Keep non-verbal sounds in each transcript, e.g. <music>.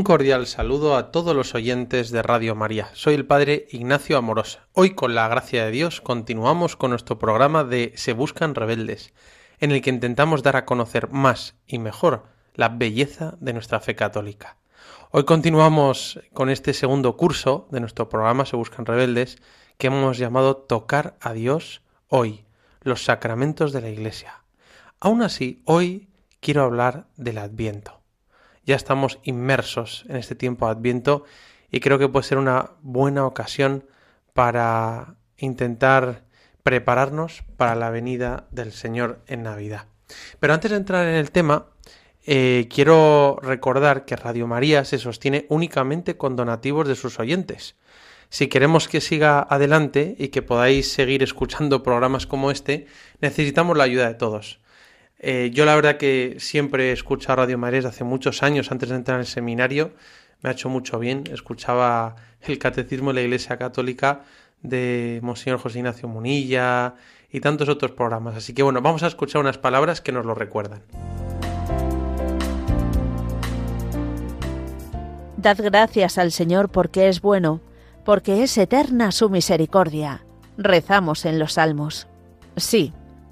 Un cordial saludo a todos los oyentes de Radio María. Soy el padre Ignacio Amorós. Hoy, con la gracia de Dios, continuamos con nuestro programa de Se Buscan Rebeldes, en el que intentamos dar a conocer más y mejor la belleza de nuestra fe católica. Hoy continuamos con este segundo curso de nuestro programa Se Buscan Rebeldes, que hemos llamado Tocar a Dios hoy, los sacramentos de la Iglesia. Aún así, hoy quiero hablar del Adviento ya estamos inmersos en este tiempo de Adviento y creo que puede ser una buena ocasión para intentar prepararnos para la venida del Señor en Navidad. Pero antes de entrar en el tema, eh, quiero recordar que Radio María se sostiene únicamente con donativos de sus oyentes. Si queremos que siga adelante y que podáis seguir escuchando programas como este, necesitamos la ayuda de todos. Eh, yo la verdad que siempre he escuchado Radio desde hace muchos años, antes de entrar en el seminario, me ha hecho mucho bien. Escuchaba el Catecismo de la Iglesia Católica de Monseñor José Ignacio Munilla y tantos otros programas. Así que bueno, vamos a escuchar unas palabras que nos lo recuerdan. Dad gracias al Señor porque es bueno, porque es eterna su misericordia. Rezamos en los salmos. Sí,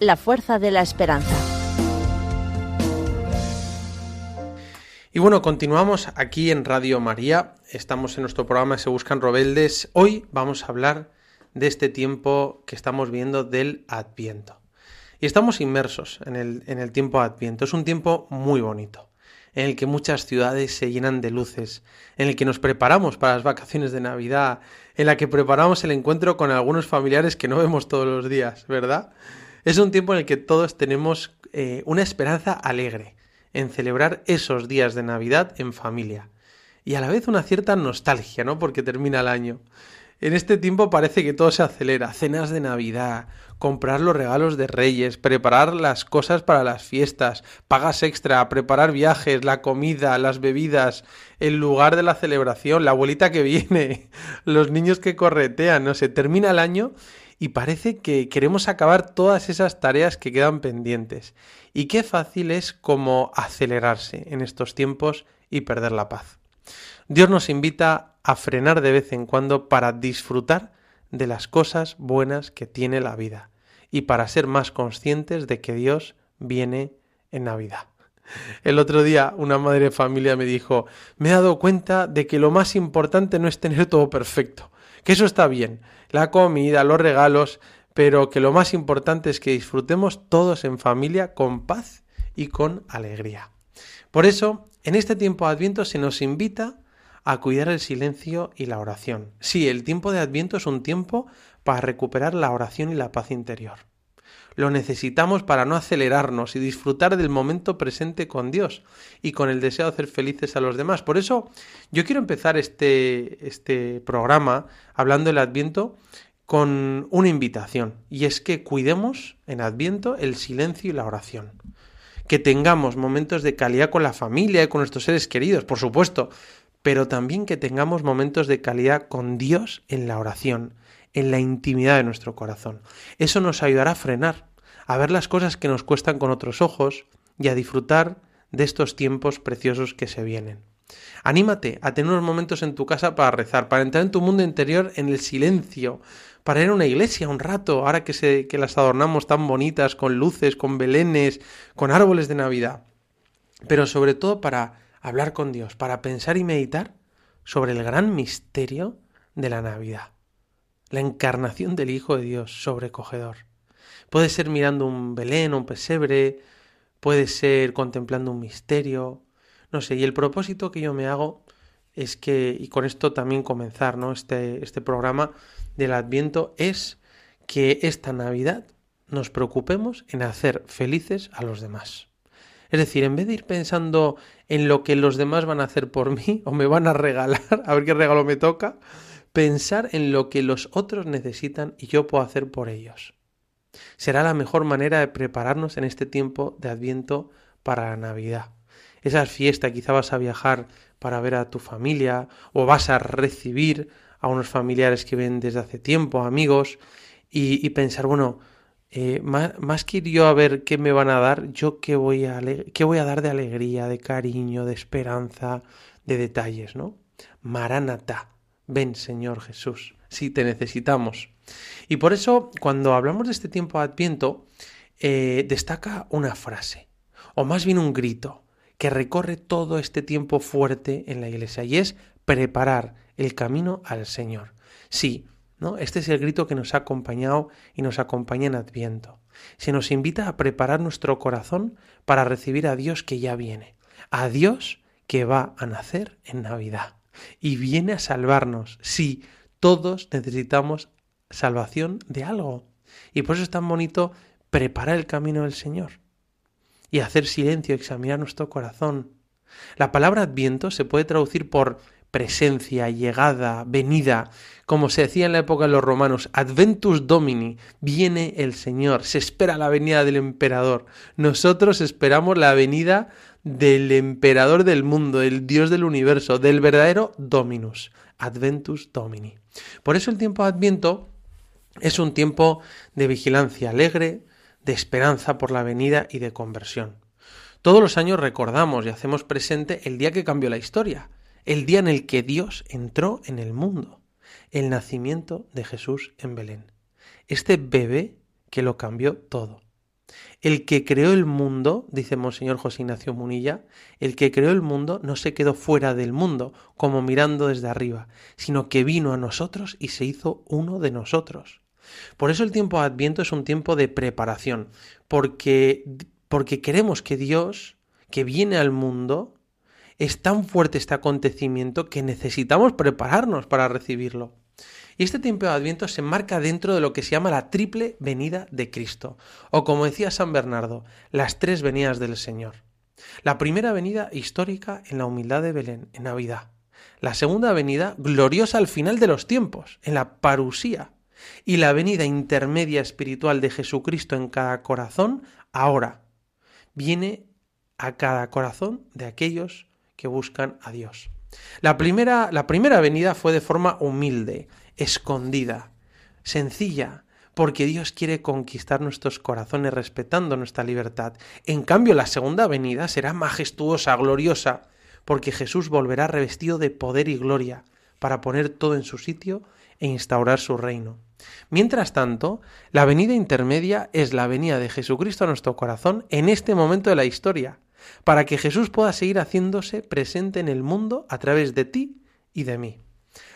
la fuerza de la esperanza. Y bueno, continuamos aquí en Radio María. Estamos en nuestro programa Se Buscan Rebeldes. Hoy vamos a hablar de este tiempo que estamos viendo del Adviento. Y estamos inmersos en el, en el tiempo Adviento. Es un tiempo muy bonito, en el que muchas ciudades se llenan de luces, en el que nos preparamos para las vacaciones de Navidad, en la que preparamos el encuentro con algunos familiares que no vemos todos los días, ¿verdad? Es un tiempo en el que todos tenemos eh, una esperanza alegre en celebrar esos días de Navidad en familia. Y a la vez una cierta nostalgia, ¿no? Porque termina el año. En este tiempo parece que todo se acelera, cenas de Navidad, comprar los regalos de Reyes, preparar las cosas para las fiestas, pagas extra, preparar viajes, la comida, las bebidas, el lugar de la celebración, la abuelita que viene, <laughs> los niños que corretean, no sé, termina el año y parece que queremos acabar todas esas tareas que quedan pendientes. Y qué fácil es como acelerarse en estos tiempos y perder la paz. Dios nos invita a frenar de vez en cuando para disfrutar de las cosas buenas que tiene la vida y para ser más conscientes de que Dios viene en Navidad. El otro día una madre de familia me dijo, me he dado cuenta de que lo más importante no es tener todo perfecto, que eso está bien, la comida, los regalos, pero que lo más importante es que disfrutemos todos en familia con paz y con alegría. Por eso, En este tiempo de Adviento se nos invita a cuidar el silencio y la oración. Sí, el tiempo de Adviento es un tiempo para recuperar la oración y la paz interior. Lo necesitamos para no acelerarnos y disfrutar del momento presente con Dios y con el deseo de hacer felices a los demás. Por eso yo quiero empezar este, este programa hablando del Adviento con una invitación y es que cuidemos en Adviento el silencio y la oración. Que tengamos momentos de calidad con la familia y con nuestros seres queridos, por supuesto, pero también que tengamos momentos de calidad con Dios en la oración, en la intimidad de nuestro corazón. Eso nos ayudará a frenar, a ver las cosas que nos cuestan con otros ojos y a disfrutar de estos tiempos preciosos que se vienen. Anímate a tener unos momentos en tu casa para rezar, para entrar en tu mundo interior en el silencio, para ir a una iglesia un rato, ahora que, se, que las adornamos tan bonitas, con luces, con belenes, con árboles de Navidad. Pero sobre todo para hablar con Dios, para pensar y meditar sobre el gran misterio de la Navidad la encarnación del Hijo de Dios sobrecogedor. Puede ser mirando un Belén, un pesebre, puede ser contemplando un misterio, no sé, y el propósito que yo me hago es que, y con esto también comenzar, ¿no? Este, este programa del Adviento es que esta Navidad nos preocupemos en hacer felices a los demás. Es decir, en vez de ir pensando en lo que los demás van a hacer por mí o me van a regalar, <laughs> a ver qué regalo me toca, pensar en lo que los otros necesitan y yo puedo hacer por ellos. Será la mejor manera de prepararnos en este tiempo de Adviento para la Navidad. Esa fiesta, quizá vas a viajar para ver a tu familia o vas a recibir a unos familiares que ven desde hace tiempo, amigos, y, pensar, bueno, eh, más, más, que ir yo a ver qué me van a dar, yo qué voy a, qué voy a dar de alegría, de cariño, de esperanza, de detalles, ¿no? Maranatá, Ven, Señor Jesús, si te necesitamos. Y por eso, cuando hablamos de este tiempo de Adviento, eh, destaca una frase, o más bien un grito, que recorre todo este tiempo fuerte en la iglesia, y es preparar el camino al Señor. Sí, ¿no? Este es el grito que nos ha acompañado y nos acompaña en Adviento. Se nos invita a preparar nuestro corazón para recibir a Dios que ya viene, a Dios que va a nacer en Navidad y viene a salvarnos. Sí, todos necesitamos salvación de algo. Y por eso es tan bonito preparar el camino del Señor y hacer silencio, examinar nuestro corazón. La palabra adviento se puede traducir por presencia, llegada, venida, como se decía en la época de los romanos, adventus domini, viene el Señor, se espera la venida del emperador. Nosotros esperamos la venida del emperador del mundo, del Dios del universo, del verdadero Dominus, Adventus Domini. Por eso el tiempo de Adviento es un tiempo de vigilancia alegre, de esperanza por la venida y de conversión. Todos los años recordamos y hacemos presente el día que cambió la historia, el día en el que Dios entró en el mundo, el nacimiento de Jesús en Belén. Este bebé que lo cambió todo. El que creó el mundo, dice Monseñor José Ignacio Munilla, el que creó el mundo no se quedó fuera del mundo, como mirando desde arriba, sino que vino a nosotros y se hizo uno de nosotros. Por eso el tiempo de Adviento es un tiempo de preparación, porque, porque queremos que Dios, que viene al mundo, es tan fuerte este acontecimiento que necesitamos prepararnos para recibirlo. Y este tiempo de Adviento se marca dentro de lo que se llama la triple venida de Cristo, o como decía San Bernardo, las tres venidas del Señor. La primera venida histórica en la humildad de Belén, en Navidad. La segunda venida gloriosa al final de los tiempos, en la parusía. Y la venida intermedia espiritual de Jesucristo en cada corazón, ahora. Viene a cada corazón de aquellos que buscan a Dios. La primera, la primera venida fue de forma humilde, escondida, sencilla, porque Dios quiere conquistar nuestros corazones respetando nuestra libertad. En cambio, la segunda venida será majestuosa, gloriosa, porque Jesús volverá revestido de poder y gloria para poner todo en su sitio e instaurar su reino. Mientras tanto, la venida intermedia es la venida de Jesucristo a nuestro corazón en este momento de la historia, para que Jesús pueda seguir haciéndose presente en el mundo a través de ti y de mí.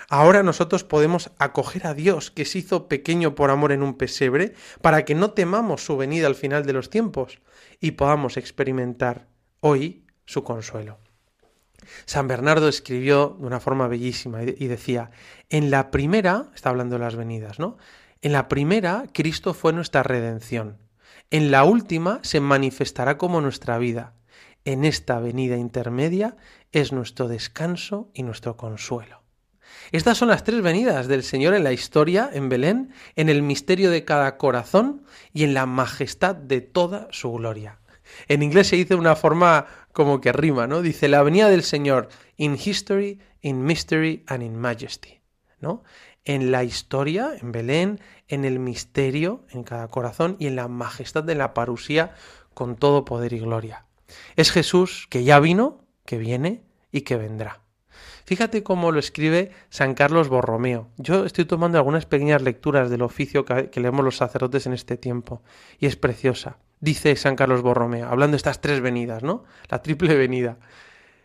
Ahora nosotros podemos acoger a Dios que se hizo pequeño por amor en un pesebre para que no temamos su venida al final de los tiempos y podamos experimentar hoy su consuelo. San Bernardo escribió de una forma bellísima y decía, en la primera, está hablando de las venidas, ¿no? En la primera, Cristo fue nuestra redención. En la última se manifestará como nuestra vida. En esta venida intermedia es nuestro descanso y nuestro consuelo. Estas son las tres venidas del Señor en la historia, en Belén, en el misterio de cada corazón y en la majestad de toda su gloria. En inglés se dice una forma como que rima, ¿no? Dice la venida del Señor in history, in mystery and in majesty, ¿no? En la historia, en Belén, en el misterio, en cada corazón y en la majestad de la parusía con todo poder y gloria. Es Jesús que ya vino, que viene y que vendrá. Fíjate cómo lo escribe San Carlos Borromeo. Yo estoy tomando algunas pequeñas lecturas del oficio que, leemos los sacerdotes en este tiempo y es preciosa. Dice San Carlos Borromeo, hablando de estas tres venidas, ¿no? La triple venida.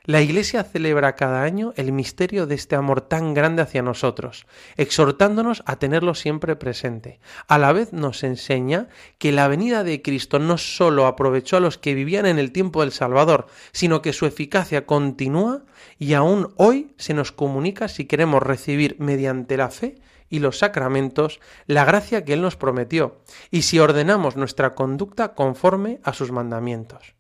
La Iglesia celebra cada año el misterio de este amor tan grande hacia nosotros, exhortándonos a tenerlo siempre presente. A la vez nos enseña que la venida de Cristo no sólo aprovechó a los que vivían en el tiempo del Salvador, sino que su eficacia continúa y aún hoy se nos comunica si queremos recibir mediante la fe y los sacramentos la gracia que Él nos prometió, y si ordenamos nuestra conducta conforme a sus mandamientos.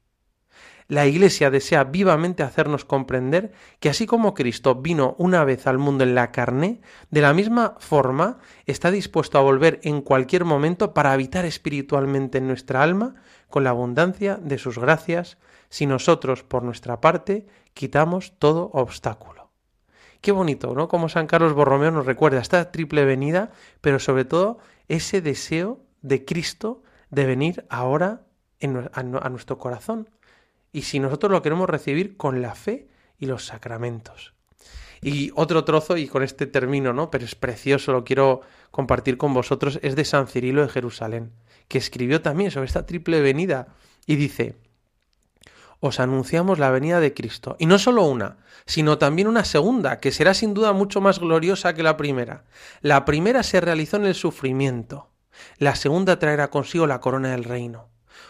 La Iglesia desea vivamente hacernos comprender que así como Cristo vino una vez al mundo en la carne, de la misma forma está dispuesto a volver en cualquier momento para habitar espiritualmente en nuestra alma con la abundancia de sus gracias, si nosotros, por nuestra parte, quitamos todo obstáculo. Qué bonito, ¿no? Como San Carlos Borromeo nos recuerda esta triple venida, pero sobre todo ese deseo de Cristo de venir ahora a nuestro corazón y si nosotros lo queremos recibir con la fe y los sacramentos. Y otro trozo, y con este término, ¿no? Pero es precioso, lo quiero compartir con vosotros, es de San Cirilo de Jerusalén, que escribió también sobre esta triple venida y dice, os anunciamos la venida de Cristo, y no solo una, sino también una segunda, que será sin duda mucho más gloriosa que la primera. La primera se realizó en el sufrimiento, la segunda traerá consigo la corona del reino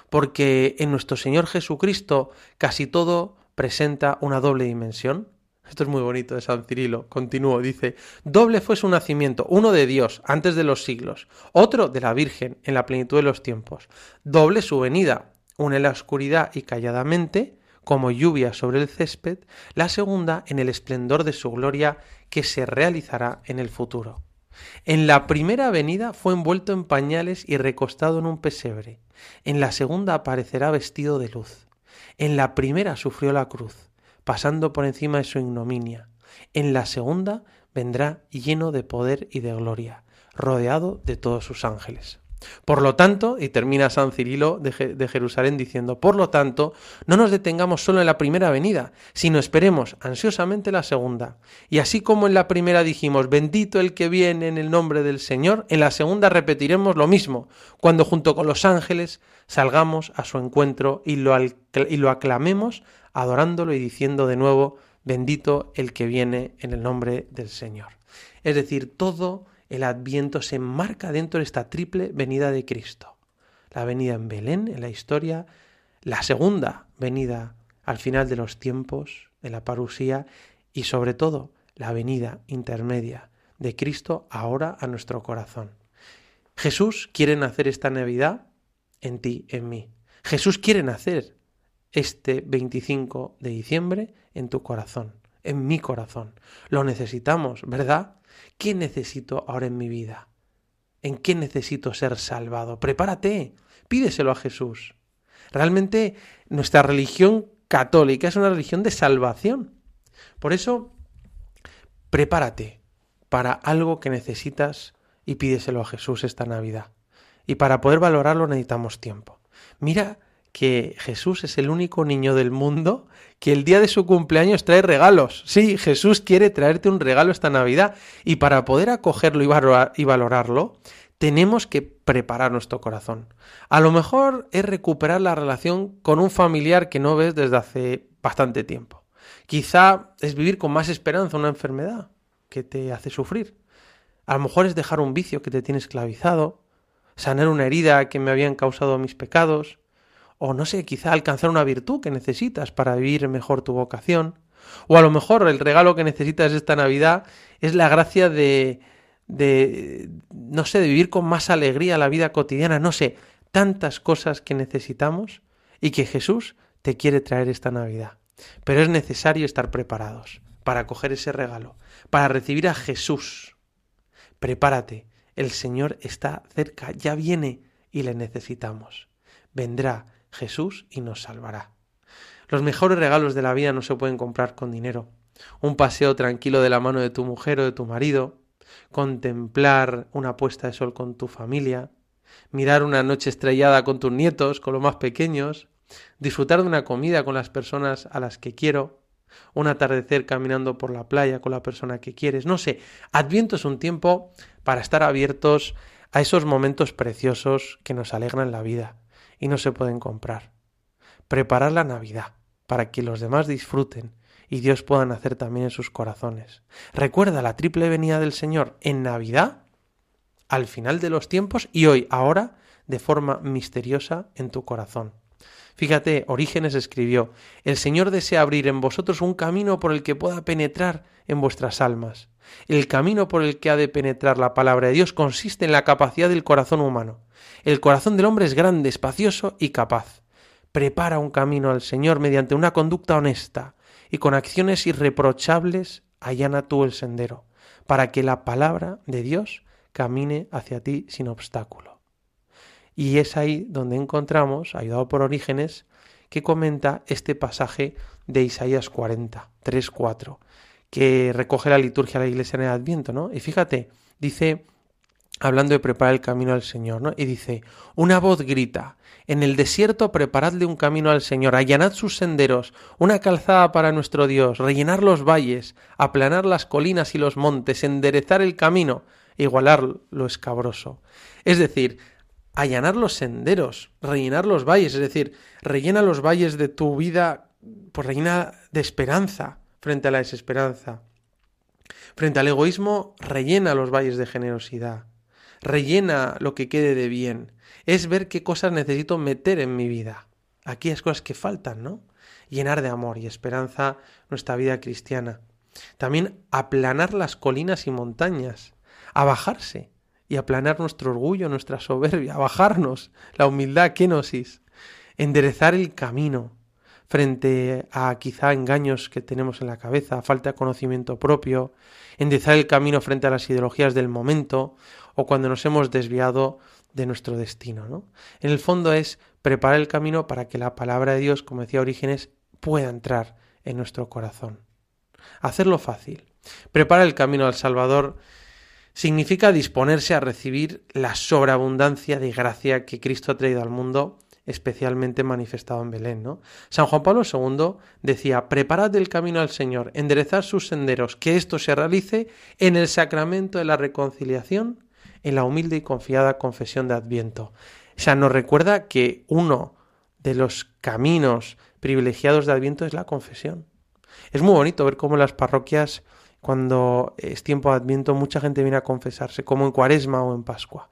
porque en nuestro Señor Jesucristo casi todo presenta una doble dimensión. Esto es muy bonito de San Cirilo. Continúo, dice, doble fue su nacimiento, uno de Dios antes de los siglos, otro de la Virgen en la plenitud de los tiempos. Doble su venida, una en la oscuridad y calladamente, como lluvia sobre el césped, la segunda en el esplendor de su gloria que se realizará en el futuro. En la primera venida fue envuelto en pañales y recostado en un pesebre. En la segunda aparecerá vestido de luz. En la primera sufrió la cruz, pasando por encima de su ignominia. En la segunda vendrá lleno de poder y de gloria, rodeado de todos sus ángeles. Por lo tanto, y termina San Cirilo de, Je- de Jerusalén diciendo, por lo tanto, no nos detengamos solo en la primera venida, sino esperemos ansiosamente la segunda. Y así como en la primera dijimos, bendito el que viene en el nombre del Señor, en la segunda repetiremos lo mismo, cuando junto con los ángeles salgamos a su encuentro y lo aclamemos, adorándolo y diciendo de nuevo, bendito el que viene en el nombre del Señor. Es decir, todo el adviento se enmarca dentro de esta triple venida de Cristo. La venida en Belén, en la historia, la segunda venida al final de los tiempos, en la parusía, y sobre todo la venida intermedia de Cristo ahora a nuestro corazón. Jesús quiere nacer esta Navidad en ti, en mí. Jesús quiere nacer este 25 de diciembre en tu corazón, en mi corazón. Lo necesitamos, ¿verdad? ¿Qué necesito ahora en mi vida? ¿En qué necesito ser salvado? Prepárate, pídeselo a Jesús. Realmente nuestra religión católica es una religión de salvación. Por eso, prepárate para algo que necesitas y pídeselo a Jesús esta Navidad. Y para poder valorarlo necesitamos tiempo. Mira que Jesús es el único niño del mundo que el día de su cumpleaños trae regalos. Sí, Jesús quiere traerte un regalo esta Navidad y para poder acogerlo y valorar- y valorarlo, tenemos que preparar nuestro corazón. A lo mejor es recuperar la relación con un familiar que no ves desde hace bastante tiempo. Quizá es vivir con más esperanza una enfermedad que te hace sufrir. A lo mejor es dejar un vicio que te tiene esclavizado, sanar una herida que me habían causado mis pecados, o no sé, quizá alcanzar una virtud que necesitas para vivir mejor tu vocación, O a lo mejor el regalo que necesitas esta Navidad es la gracia de, de, no sé, de vivir con más alegría la vida cotidiana, no sé, tantas cosas que necesitamos y que Jesús te quiere traer esta Navidad. Pero es necesario estar preparados para coger ese regalo, para recibir a Jesús. Prepárate, el Señor está cerca, ya viene y le necesitamos. Vendrá Jesús y nos salvará. Los mejores regalos de la vida no se pueden comprar con dinero. Un paseo tranquilo de la mano de tu mujer o de tu marido, contemplar una puesta de sol con tu familia, mirar una noche estrellada con tus nietos, con los más pequeños, disfrutar de una comida con las personas a las que quiero, un atardecer caminando por la playa con la persona que quieres, no sé, Adviento es un tiempo para estar abiertos a esos momentos preciosos que nos alegran la vida y no se pueden comprar. Preparar la Navidad para que los demás disfruten y Dios pueda nacer también en sus corazones. Recuerda la triple venida del Señor en Navidad, al final de los tiempos y hoy, ahora, de forma misteriosa en tu corazón. Fíjate, Orígenes escribió, El Señor desea abrir en vosotros un camino por el que pueda penetrar en vuestras almas. El camino por el que ha de penetrar la palabra de Dios consiste en la capacidad del corazón humano. El corazón del hombre es grande, espacioso y capaz. Prepara un camino al Señor mediante una conducta honesta y con acciones irreprochables allana tú el sendero, para que la palabra de Dios camine hacia ti sin obstáculo. Y es ahí donde encontramos, ayudado por Orígenes, que comenta este pasaje de Isaías 40, 3, 4, que recoge la liturgia de la iglesia en el Adviento, ¿no? Y fíjate, dice, hablando de preparar el camino al Señor, ¿no? Y dice, una voz grita, en el desierto preparadle un camino al Señor, allanad sus senderos, una calzada para nuestro Dios, rellenar los valles, aplanar las colinas y los montes, enderezar el camino, igualar lo escabroso. Es decir, allanar los senderos, rellenar los valles, es decir, rellena los valles de tu vida, pues rellena de esperanza frente a la desesperanza. Frente al egoísmo, rellena los valles de generosidad, rellena lo que quede de bien, es ver qué cosas necesito meter en mi vida. Aquellas cosas que faltan, ¿no? Llenar de amor y esperanza nuestra vida cristiana. También aplanar las colinas y montañas, a bajarse y aplanar nuestro orgullo, nuestra soberbia, <laughs> bajarnos la humildad, kenosis, enderezar el camino frente a quizá engaños que tenemos en la cabeza, falta de conocimiento propio, enderezar el camino frente a las ideologías del momento o cuando nos hemos desviado de nuestro destino. ¿no? En el fondo es preparar el camino para que la palabra de Dios, como decía Orígenes, pueda entrar en nuestro corazón. Hacerlo fácil. Preparar el camino al Salvador significa disponerse a recibir la sobreabundancia de gracia que Cristo ha traído al mundo, especialmente manifestado en Belén. ¿no? San Juan Pablo II decía, preparad el camino al Señor, enderezad sus senderos, que esto se realice en el sacramento de la reconciliación, en la humilde y confiada confesión de Adviento. O sea, nos recuerda que uno de los caminos privilegiados de Adviento es la confesión. Es muy bonito ver cómo las parroquias cuando es tiempo de Adviento mucha gente viene a confesarse, como en Cuaresma o en Pascua.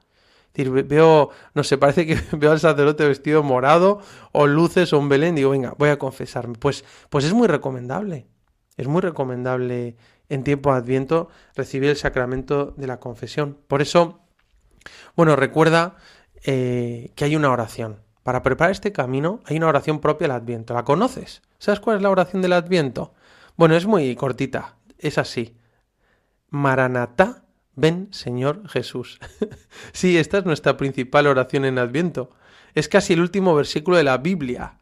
Es decir, veo, no sé, parece que <laughs> veo al sacerdote vestido morado o luces o un Belén, digo, venga, voy a confesarme. Pues, pues es muy recomendable, es muy recomendable en tiempo de Adviento recibir el sacramento de la confesión. Por eso, bueno, recuerda eh, que hay una oración. Para preparar este camino hay una oración propia del Adviento. ¿La conoces? ¿Sabes cuál es la oración del Adviento? Bueno, es muy cortita, es así. Maranatá, ven Señor Jesús. <laughs> sí, esta es nuestra principal oración en Adviento. Es casi el último versículo de la Biblia.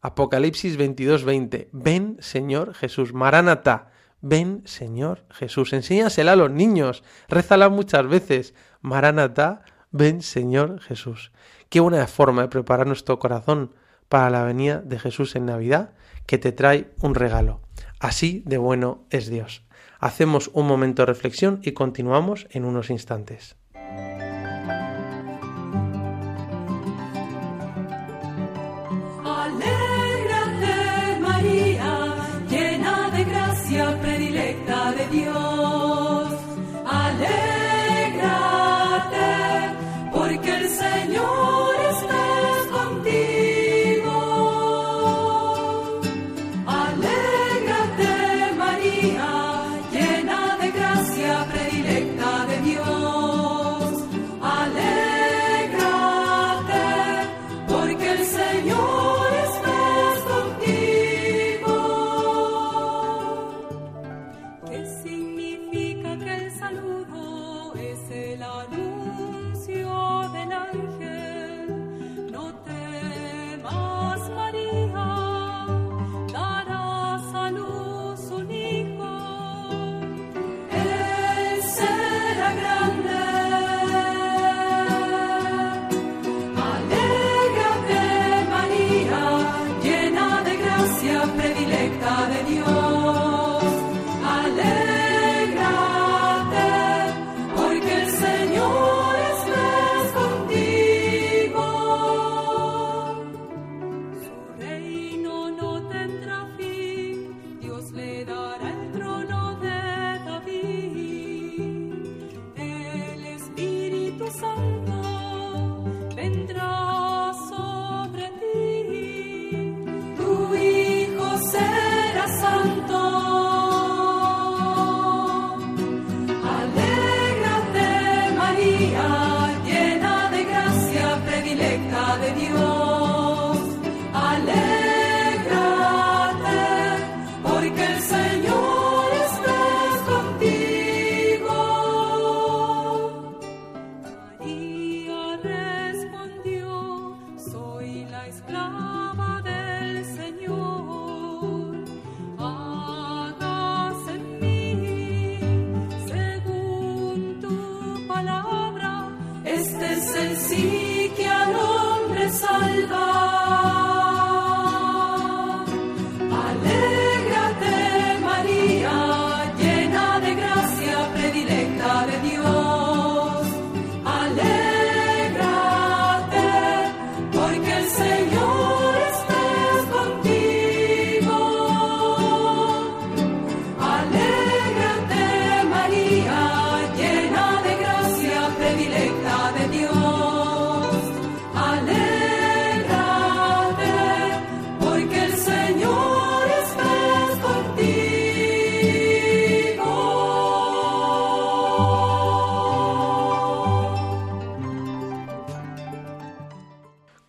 Apocalipsis 22:20. Ven Señor Jesús. Maranatá, ven Señor Jesús. Enséñasela a los niños. Rézala muchas veces. Maranatá, ven Señor Jesús. Qué buena forma de preparar nuestro corazón para la venida de Jesús en Navidad, que te trae un regalo. Así de bueno es Dios. Hacemos un momento de reflexión y continuamos en unos instantes.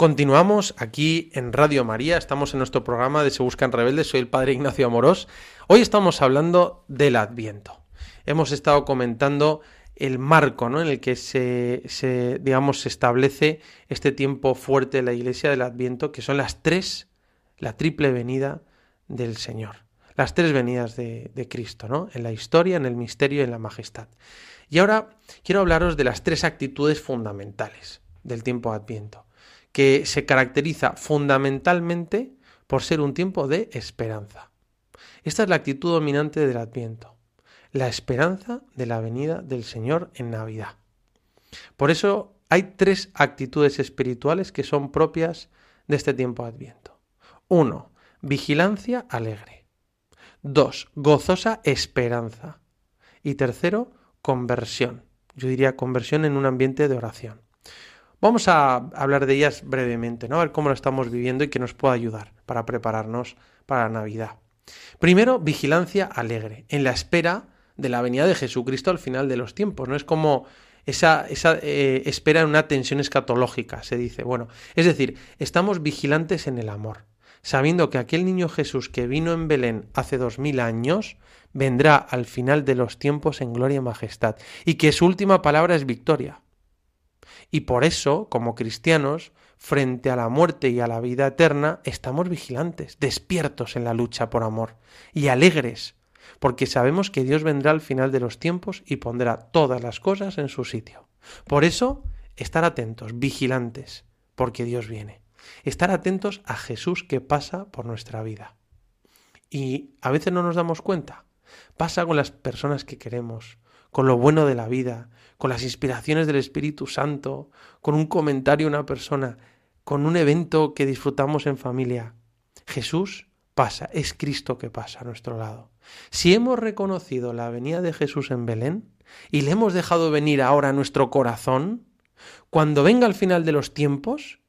Continuamos aquí en Radio María, estamos en nuestro programa de Se Buscan Rebeldes, soy el Padre Ignacio Amorós. Hoy estamos hablando del Adviento. Hemos estado comentando el marco ¿no? en el que se, digamos, se establece este tiempo fuerte de la Iglesia del Adviento, que son las tres, la triple venida del Señor. Las tres venidas de, de Cristo, ¿no? En la historia, en el misterio y en la majestad. Y ahora quiero hablaros de las tres actitudes fundamentales del tiempo Adviento que se caracteriza fundamentalmente por ser un tiempo de esperanza. Esta es la actitud dominante del Adviento, la esperanza de la venida del Señor en Navidad. Por eso hay tres actitudes espirituales que son propias de este tiempo Adviento. Uno, vigilancia alegre. Dos, gozosa esperanza. Y tercero, conversión. Yo diría conversión en un ambiente de oración. Vamos a hablar de ellas brevemente, ¿no? A ver cómo lo estamos viviendo y que nos pueda ayudar para prepararnos para la Navidad. Primero, vigilancia alegre, en la espera de la venida de Jesucristo al final de los tiempos. No es como esa, esa eh, espera en una tensión escatológica, se dice. Bueno, es decir, estamos vigilantes en el amor, sabiendo que aquel niño Jesús que vino en Belén hace dos mil años vendrá al final de los tiempos en gloria y majestad, y que su última palabra es victoria. Y por eso, como cristianos, frente a la muerte y a la vida eterna, estamos vigilantes, despiertos en la lucha por amor y alegres, porque sabemos que Dios vendrá al final de los tiempos y pondrá todas las cosas en su sitio. Por eso, estar atentos, vigilantes, porque Dios viene. Estar atentos a Jesús que pasa por nuestra vida. Y a veces no nos damos cuenta. Pasa con las personas que queremos, con lo bueno de la vida, con las inspiraciones del Espíritu Santo, con un comentario de una persona, con un evento que disfrutamos en familia. Jesús pasa, es Cristo que pasa a nuestro lado. Si hemos reconocido la venida de Jesús en Belén y le hemos dejado venir ahora a nuestro corazón, cuando venga al final de los tiempos,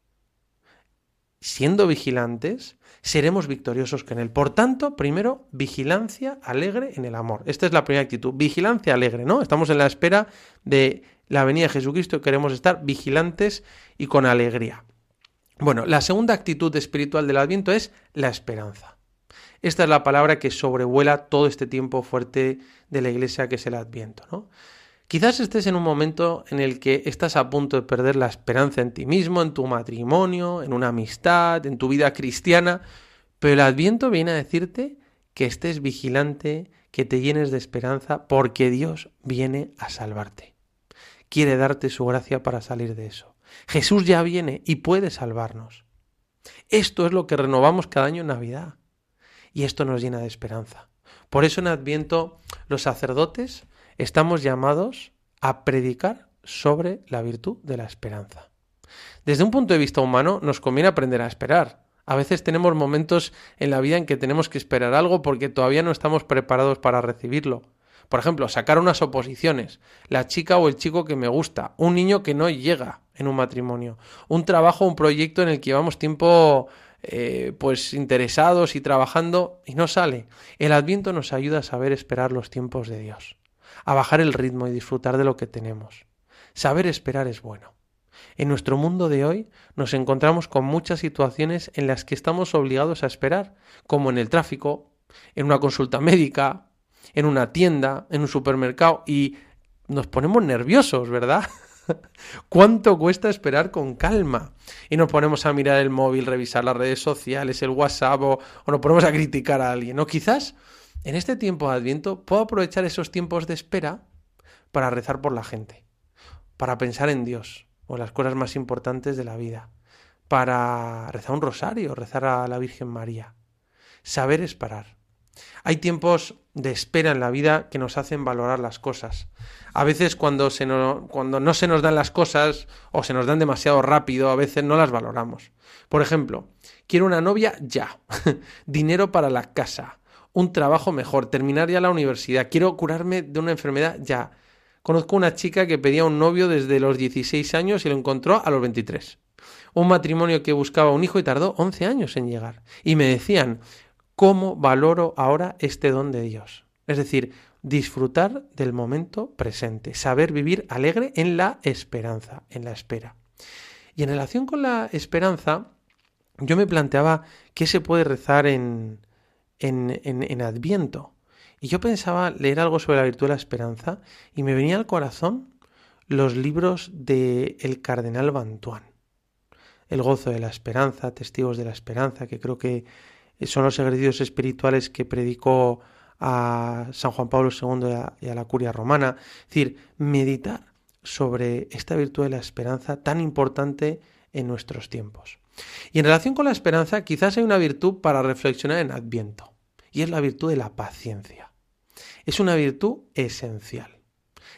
siendo vigilantes, seremos victoriosos con Él. Por tanto, primero, vigilancia alegre en el amor. Esta es la primera actitud. Vigilancia alegre, ¿no? Estamos en la espera de la venida de Jesucristo y queremos estar vigilantes y con alegría. Bueno, la segunda actitud espiritual del Adviento es la esperanza. Esta es la palabra que sobrevuela todo este tiempo fuerte de la Iglesia que es el Adviento, ¿no? Quizás estés en un momento en el que estás a punto de perder la esperanza en ti mismo, en tu matrimonio, en una amistad, en tu vida cristiana, pero el Adviento viene a decirte que estés vigilante, que te llenes de esperanza, porque Dios viene a salvarte. Quiere darte su gracia para salir de eso. Jesús ya viene y puede salvarnos. Esto es lo que renovamos cada año en Navidad. Y esto nos llena de esperanza. Por eso en Adviento los sacerdotes estamos llamados a predicar sobre la virtud de la esperanza. Desde un punto de vista humano nos conviene aprender a esperar. A veces tenemos momentos en la vida en que tenemos que esperar algo porque todavía no estamos preparados para recibirlo. Por ejemplo, sacar unas oposiciones, la chica o el chico que me gusta, un niño que no llega en un matrimonio, un trabajo, un proyecto en el que llevamos tiempo eh, pues interesados y trabajando y no sale. El Adviento nos ayuda a saber esperar los tiempos de Dios, a bajar el ritmo y disfrutar de lo que tenemos. Saber esperar es bueno. En nuestro mundo de hoy nos encontramos con muchas situaciones en las que estamos obligados a esperar, como en el tráfico, en una consulta médica, en una tienda, en un supermercado y nos ponemos nerviosos, ¿verdad? <laughs> ¿Cuánto cuesta esperar con calma? Y nos ponemos a mirar el móvil, revisar las redes sociales, el WhatsApp o, o nos ponemos a criticar a alguien. O quizás en este tiempo de Adviento puedo aprovechar esos tiempos de espera para rezar por la gente, para pensar en Dios o en las cosas más importantes de la vida, para rezar un rosario, rezar a la Virgen María. Saber esperar. Hay tiempos de espera en la vida que nos hacen valorar las cosas. A veces cuando, se no, cuando no se nos dan las cosas o se nos dan demasiado rápido, a veces no las valoramos. Por ejemplo, quiero una novia ya, <laughs> dinero para la casa, un trabajo mejor, terminar ya la universidad, quiero curarme de una enfermedad ya. Conozco una chica que pedía un novio desde los 16 años y lo encontró a los 23. Un matrimonio que buscaba un hijo y tardó 11 años en llegar. Y me decían, ¿cómo valoro ahora este don de Dios? Es decir, disfrutar del momento presente, saber vivir alegre en la esperanza, en la espera. Y en relación con la esperanza, yo me planteaba qué se puede rezar en, en, en, en Adviento. Y yo pensaba leer algo sobre la virtud de la esperanza y me venía al corazón los libros de el cardenal Bantuán. El gozo de la esperanza, testigos de la esperanza, que creo que son los ejercicios espirituales que predicó a San Juan Pablo II y a, y a la curia romana. Es decir, meditar sobre esta virtud de la esperanza tan importante en nuestros tiempos. Y en relación con la esperanza, quizás hay una virtud para reflexionar en Adviento, y es la virtud de la paciencia. Es una virtud esencial,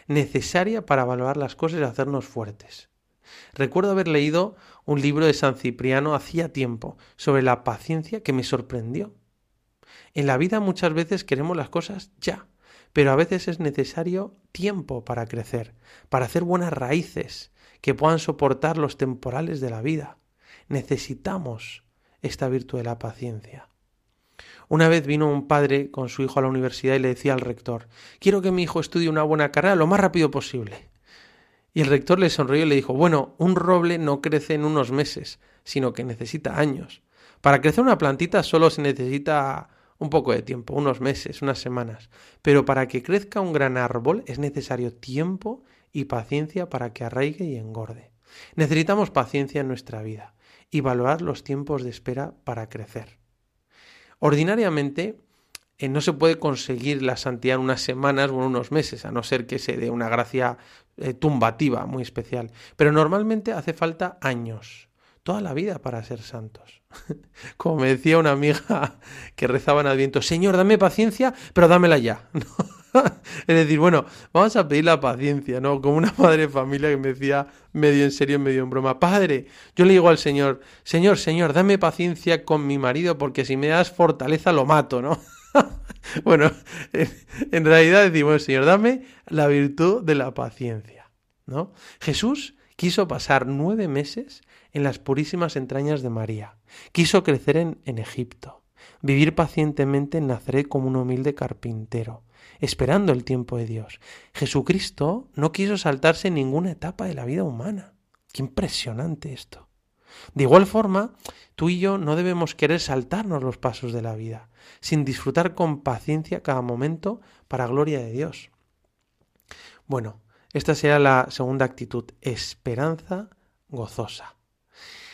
necesaria para valorar las cosas y hacernos fuertes. Recuerdo haber leído un libro de San Cipriano hacía tiempo sobre la paciencia que me sorprendió. En la vida muchas veces queremos las cosas ya, pero a veces es necesario tiempo para crecer, para hacer buenas raíces que puedan soportar los temporales de la vida. Necesitamos esta virtud de la paciencia. Una vez vino un padre con su hijo a la universidad y le decía al rector, quiero que mi hijo estudie una buena carrera lo más rápido posible. Y el rector le sonrió y le dijo, bueno, un roble no crece en unos meses, sino que necesita años. Para crecer una plantita solo se necesita un poco de tiempo, unos meses, unas semanas. Pero para que crezca un gran árbol es necesario tiempo y paciencia para que arraigue y engorde. Necesitamos paciencia en nuestra vida y valorar los tiempos de espera para crecer. Ordinariamente, eh, no se puede conseguir la santidad en unas semanas o en unos meses, a no ser que se dé una gracia eh, tumbativa muy especial. Pero normalmente hace falta años, toda la vida para ser santos. <laughs> Como me decía una amiga que rezaba en Adviento, Señor, dame paciencia, pero dámela ya. <laughs> <laughs> es decir, bueno, vamos a pedir la paciencia, ¿no? Como una madre de familia que me decía medio en serio, medio en broma, Padre, yo le digo al Señor, Señor, Señor, dame paciencia con mi marido porque si me das fortaleza lo mato, ¿no? <laughs> bueno, en realidad decimos, Señor, dame la virtud de la paciencia, ¿no? Jesús quiso pasar nueve meses en las purísimas entrañas de María, quiso crecer en, Egipto, vivir pacientemente en Nazaret como un humilde carpintero, esperando el tiempo de Dios. Jesucristo no quiso saltarse ninguna etapa de la vida humana. Qué impresionante esto. De igual forma, tú y yo no debemos querer saltarnos los pasos de la vida, sin disfrutar con paciencia cada momento para gloria de Dios. Bueno, esta será la segunda actitud, esperanza gozosa.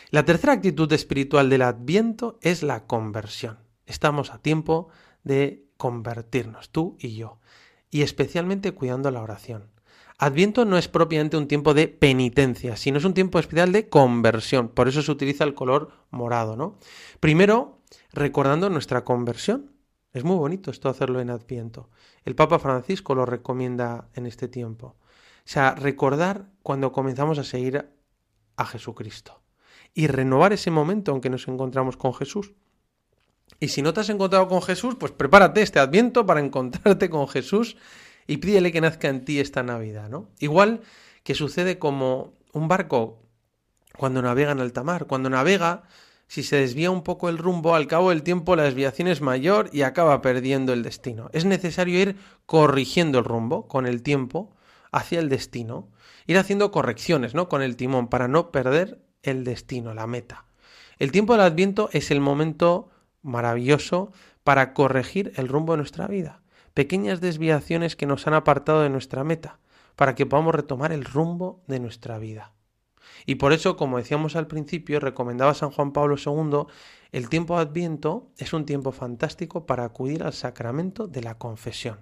La tercera actitud espiritual del adviento es la conversión. Estamos a tiempo de convertirnos, tú y yo, y especialmente cuidando la oración. Adviento no es propiamente un tiempo de penitencia, sino es un tiempo especial de conversión. Por eso se utiliza el color morado, ¿no? Primero, recordando nuestra conversión. Es muy bonito esto hacerlo en Adviento. El Papa Francisco lo recomienda en este tiempo. O sea, recordar cuando comenzamos a seguir a Jesucristo y renovar ese momento en que nos encontramos con Jesús. Y si no te has encontrado con Jesús, pues prepárate este adviento para encontrarte con Jesús y pídele que nazca en ti esta Navidad, ¿no? Igual que sucede como un barco cuando navega en alta mar. Cuando navega, si se desvía un poco el rumbo, al cabo del tiempo la desviación es mayor y acaba perdiendo el destino. Es necesario ir corrigiendo el rumbo con el tiempo hacia el destino, ir haciendo correcciones, ¿no? Con el timón para no perder el destino, la meta. El tiempo del Adviento es el momento maravilloso para corregir el rumbo de nuestra vida. Pequeñas desviaciones que nos han apartado de nuestra meta, para que podamos retomar el rumbo de nuestra vida. Y por eso, como decíamos al principio, recomendaba San Juan Pablo II, el tiempo de Adviento es un tiempo fantástico para acudir al sacramento de la confesión,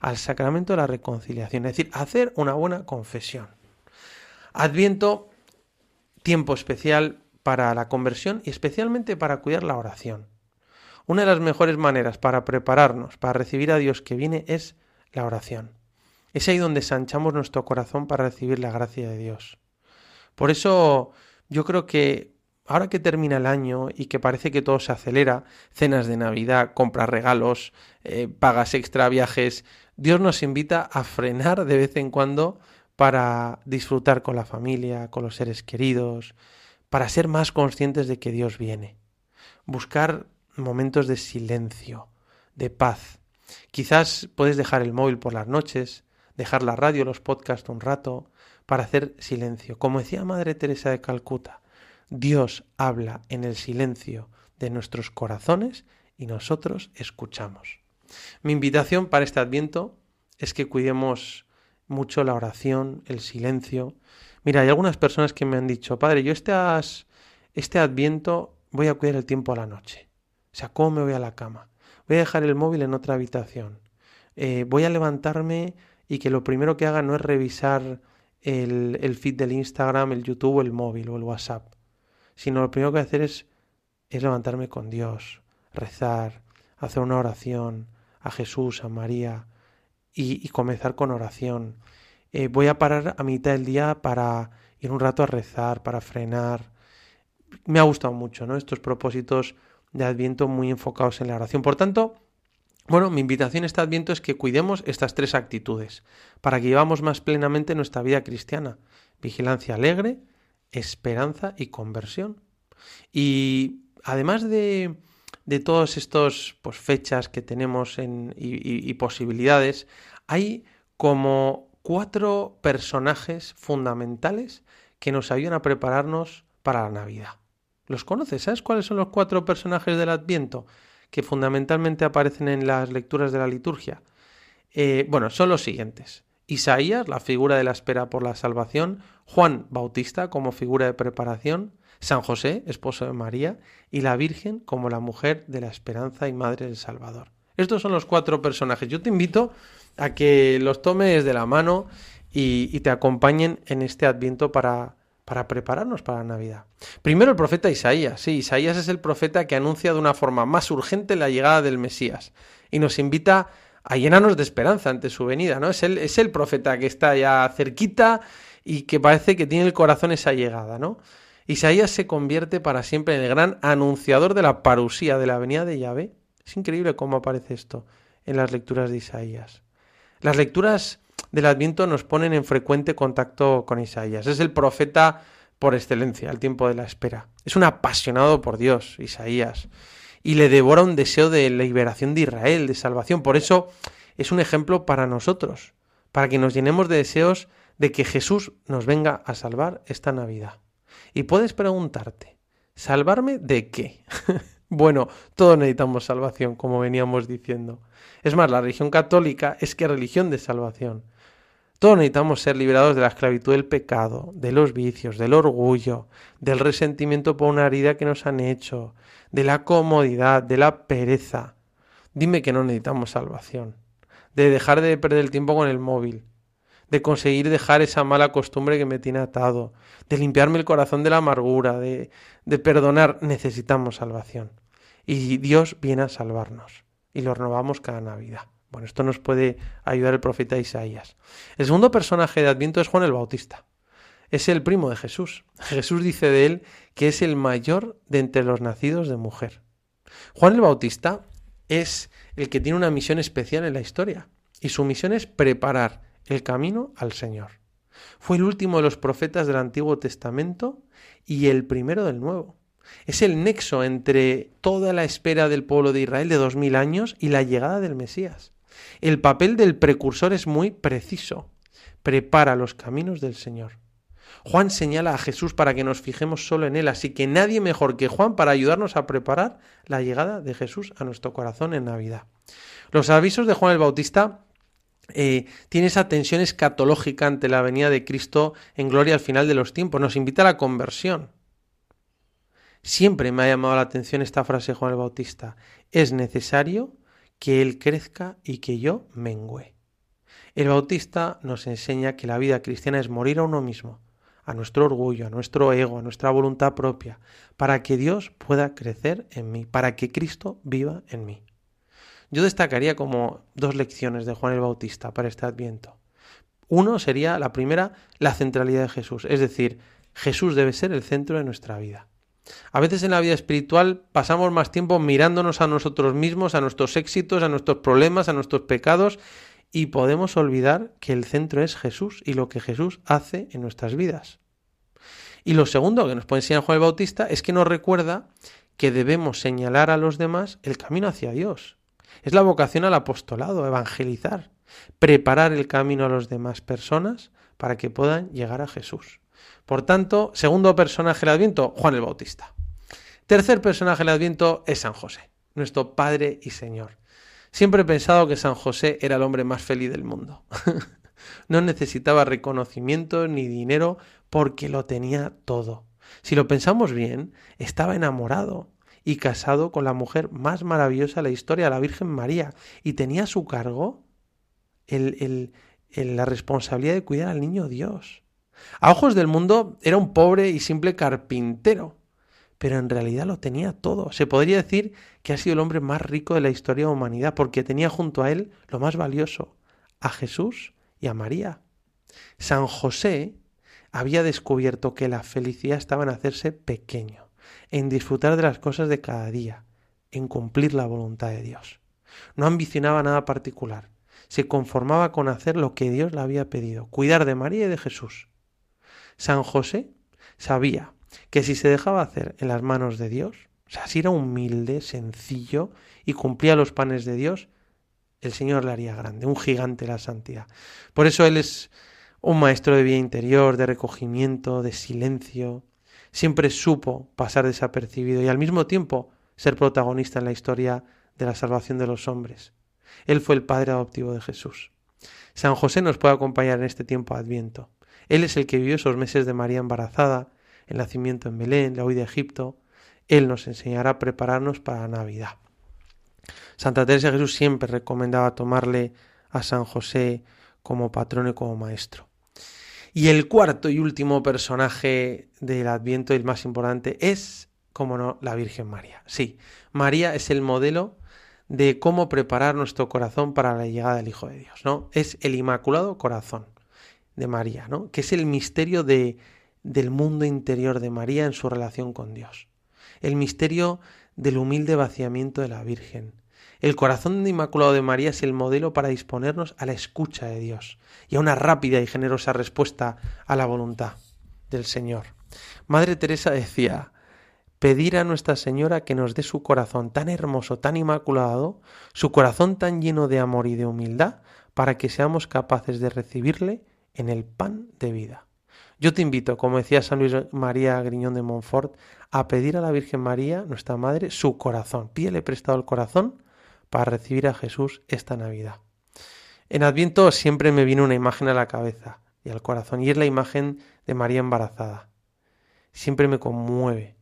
al sacramento de la reconciliación, es decir, hacer una buena confesión. Adviento, tiempo especial para la conversión y especialmente para cuidar la oración. Una de las mejores maneras para prepararnos, para recibir a Dios que viene, es la oración. Es ahí donde sanchamos nuestro corazón para recibir la gracia de Dios. Por eso yo creo que ahora que termina el año y que parece que todo se acelera, cenas de Navidad, compras regalos, eh, pagas extra viajes, Dios nos invita a frenar de vez en cuando para disfrutar con la familia, con los seres queridos, para ser más conscientes de que Dios viene. Buscar momentos de silencio, de paz. Quizás puedes dejar el móvil por las noches, dejar la radio, los podcasts un rato, para hacer silencio. Como decía Madre Teresa de Calcuta, Dios habla en el silencio de nuestros corazones y nosotros escuchamos. Mi invitación para este adviento es que cuidemos mucho la oración, el silencio. Mira, hay algunas personas que me han dicho, Padre, yo este, este adviento voy a cuidar el tiempo a la noche. O sea, ¿cómo me voy a la cama? Voy a dejar el móvil en otra habitación. Eh, voy a levantarme y que lo primero que haga no es revisar el, feed del Instagram, el YouTube o el móvil o el WhatsApp, sino lo primero que voy a hacer es, levantarme con Dios, rezar, hacer una oración a Jesús, a María y, y comenzar con oración. Eh, voy a parar a mitad del día para ir un rato a rezar, para frenar. Me ha gustado mucho, ¿no? Estos propósitos de Adviento muy enfocados en la oración. Por tanto, bueno, mi invitación este Adviento es que cuidemos estas tres actitudes para que llevamos más plenamente nuestra vida cristiana. Vigilancia alegre, esperanza y conversión. Y además de, de todas estas pues, fechas que tenemos en, y, y- y posibilidades, hay como cuatro personajes fundamentales que nos ayudan a prepararnos para la Navidad. ¿Los conoces? ¿Sabes cuáles son los cuatro personajes del Adviento que fundamentalmente aparecen en las lecturas de la liturgia? Eh, bueno, son los siguientes. Isaías, la figura de la espera por la salvación, Juan Bautista como figura de preparación, San José, esposo de María, y la Virgen como la mujer de la esperanza y madre del Salvador. Estos son los cuatro personajes. Yo te invito a que los tomes de la mano y, y te acompañen en este adviento para, para prepararnos para la Navidad. Primero el profeta Isaías. Sí, Isaías es el profeta que anuncia de una forma más urgente la llegada del Mesías y nos invita a llenarnos de esperanza ante su venida, ¿no? Es el, es el profeta que está ya cerquita y que parece que tiene el corazón esa llegada, ¿no? Isaías se convierte para siempre en el gran anunciador de la parusía, de la venida de Yahvé. Es increíble cómo aparece esto en las lecturas de Isaías. Las lecturas del Adviento nos ponen en frecuente contacto con Isaías. Es el profeta por excelencia, al tiempo de la espera. Es un apasionado por Dios, Isaías, y le devora un deseo de liberación de Israel, de salvación. Por eso es un ejemplo para nosotros, para que nos llenemos de deseos de que Jesús nos venga a salvar esta Navidad. Y puedes preguntarte, ¿salvarme de qué? <laughs> bueno, todos necesitamos salvación, como veníamos diciendo. Es más, la religión católica es que religión de salvación. Todos necesitamos ser liberados de la esclavitud del pecado, de los vicios, del orgullo, del resentimiento por una herida que nos han hecho, de la comodidad, de la pereza. Dime que no necesitamos salvación, de dejar de perder el tiempo con el móvil, de conseguir dejar esa mala costumbre que me tiene atado, de limpiarme el corazón de la amargura, de, de perdonar. Necesitamos salvación. Y Dios viene a salvarnos. Y lo renovamos cada Navidad. Bueno, esto nos puede ayudar el profeta Isaías. El segundo personaje de Adviento es Juan el Bautista. Es el primo de Jesús. Jesús dice de él que es el mayor de entre los nacidos de mujer. Juan el Bautista es el que tiene una misión especial en la historia. Y su misión es preparar el camino al Señor. Fue el último de los profetas del Antiguo Testamento y el primero del Nuevo. Es el nexo entre toda la espera del pueblo de Israel de dos mil años y la llegada del Mesías. El papel del precursor es muy preciso. Prepara los caminos del Señor. Juan señala a Jesús para que nos fijemos solo en Él, así que nadie mejor que Juan para ayudarnos a preparar la llegada de Jesús a nuestro corazón en Navidad. Los avisos de Juan el Bautista eh, tiene esa tensión escatológica ante la venida de Cristo en gloria al final de los tiempos. Nos invita a la conversión. Siempre me ha llamado la atención esta frase de Juan el Bautista. Es necesario que Él crezca y que yo mengüe. El Bautista nos enseña que la vida cristiana es morir a uno mismo, a nuestro orgullo, a nuestro ego, a nuestra voluntad propia, para que Dios pueda crecer en mí, para que Cristo viva en mí. Yo destacaría como dos lecciones de Juan el Bautista para este adviento. Uno sería la primera, la centralidad de Jesús, es decir, Jesús debe ser el centro de nuestra vida. A veces en la vida espiritual pasamos más tiempo mirándonos a nosotros mismos, a nuestros éxitos, a nuestros problemas, a nuestros pecados y podemos olvidar que el centro es Jesús y lo que Jesús hace en nuestras vidas. Y lo segundo que nos puede enseñar Juan el Bautista es que nos recuerda que debemos señalar a los demás el camino hacia Dios. Es la vocación al apostolado, evangelizar, preparar el camino a las demás personas para que puedan llegar a Jesús. Por tanto, segundo personaje del Adviento, Juan el Bautista. Tercer personaje del Adviento es San José, nuestro Padre y Señor. Siempre he pensado que San José era el hombre más feliz del mundo. <laughs> no necesitaba reconocimiento ni dinero porque lo tenía todo. Si lo pensamos bien, estaba enamorado y casado con la mujer más maravillosa de la historia, la Virgen María, y tenía a su cargo el, la responsabilidad de cuidar al niño Dios. A ojos del mundo era un pobre y simple carpintero, pero en realidad lo tenía todo. Se podría decir que ha sido el hombre más rico de la historia de la humanidad, porque tenía junto a él lo más valioso, a Jesús y a María. San José había descubierto que la felicidad estaba en hacerse pequeño, en disfrutar de las cosas de cada día, en cumplir la voluntad de Dios. No ambicionaba nada particular, se conformaba con hacer lo que Dios le había pedido, cuidar de María y de Jesús. San José sabía que si se dejaba hacer en las manos de Dios, o sea, si era humilde, sencillo y cumplía los panes de Dios, el Señor le haría grande, un gigante la santidad. Por eso Él es un maestro de vida interior, de recogimiento, de silencio. Siempre supo pasar desapercibido y al mismo tiempo ser protagonista en la historia de la salvación de los hombres. Él fue el padre adoptivo de Jesús. San José nos puede acompañar en este tiempo adviento. Él es el que vivió esos meses de María embarazada, el nacimiento en Belén, la huida de Egipto. Él nos enseñará a prepararnos para Navidad. Santa Teresa de Jesús siempre recomendaba tomarle a San José como patrón y como maestro. Y el cuarto y último personaje del Adviento, el más importante, es, como no, la Virgen María. Sí, María es el modelo de cómo preparar nuestro corazón para la llegada del Hijo de Dios, ¿no? Es el Inmaculado Corazón de María, ¿no? Que es el misterio de, del mundo interior de María en su relación con Dios. El misterio del humilde vaciamiento de la Virgen. El corazón de Inmaculado de María es el modelo para disponernos a la escucha de Dios y a una rápida y generosa respuesta a la voluntad del Señor. Madre Teresa decía, pedir a Nuestra Señora que nos dé su corazón tan hermoso, tan inmaculado, su corazón tan lleno de amor y de humildad, para que seamos capaces de recibirle en el pan de vida. Yo te invito, como decía San Luis María Griñón de Montfort, a pedir a la Virgen María, nuestra Madre, su corazón. Pídele prestado el corazón para recibir a Jesús esta Navidad. En Adviento siempre me viene una imagen a la cabeza y al corazón, y es la imagen de María embarazada. Siempre me conmueve.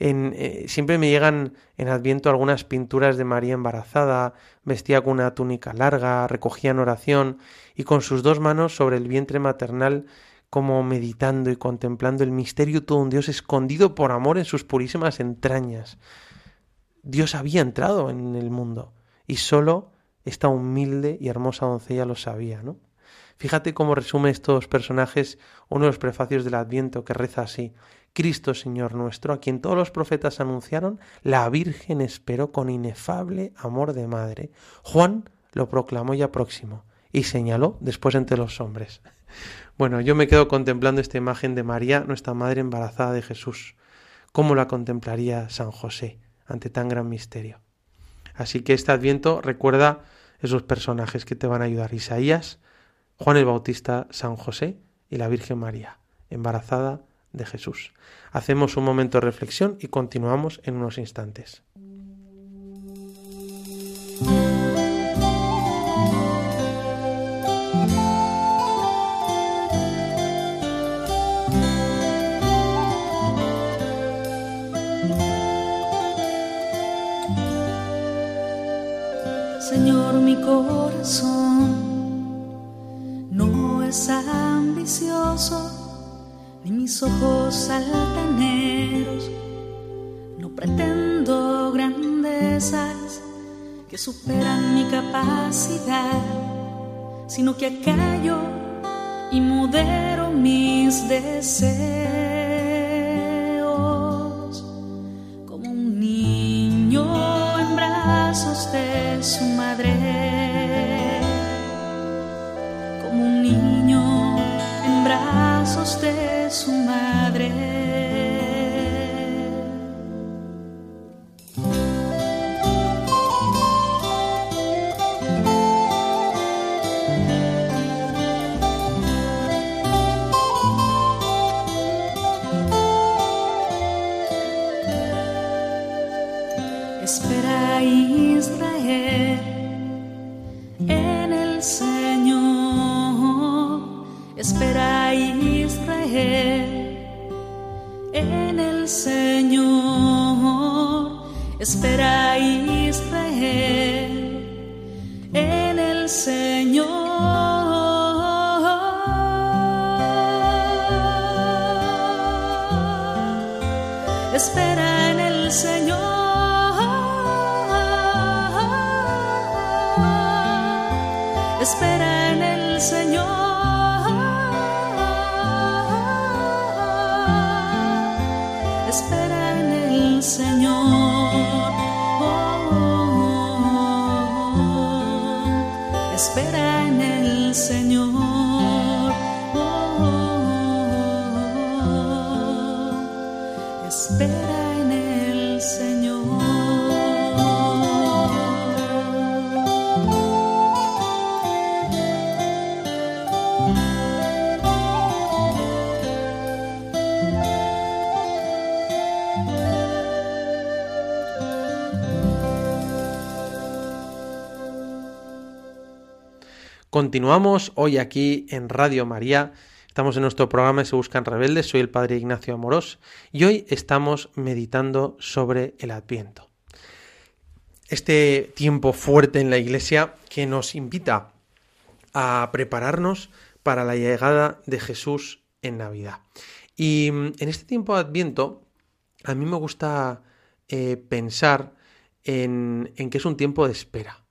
Eh, siempre me llegan en Adviento algunas pinturas de María embarazada, vestida con una túnica larga, recogía en oración y con sus dos manos sobre el vientre maternal como meditando y contemplando el misterio todo un Dios escondido por amor en sus purísimas entrañas. Dios había entrado en el mundo y solo esta humilde y hermosa doncella lo sabía, ¿no? Fíjate cómo resume estos personajes uno de los prefacios del Adviento que reza así: Cristo Señor nuestro, a quien todos los profetas anunciaron, la Virgen esperó con inefable amor de madre. Juan lo proclamó ya próximo y señaló después entre los hombres. Bueno, yo me quedo contemplando esta imagen de María, nuestra madre embarazada de Jesús. ¿Cómo la contemplaría San José ante tan gran misterio? Así que este adviento recuerda esos personajes que te van a ayudar. Isaías, Juan el Bautista, San José y la Virgen María. embarazada de Jesús. Hacemos un momento de reflexión y continuamos en unos instantes. Señor, mi corazón no es ambicioso, ni mis ojos altaneros. No pretendo grandezas que superan mi capacidad, sino que acallo y modero mis deseos Espera en el Señor. Continuamos hoy aquí en Radio María. Estamos en nuestro programa Se Buscan Rebeldes. Soy el Padre Ignacio Amorós y hoy estamos meditando sobre el Adviento. Este tiempo fuerte en la Iglesia que nos invita a prepararnos para la llegada de Jesús en Navidad. Y mm, en este tiempo de Adviento, a mí me gusta eh, pensar en, en que es un tiempo de espera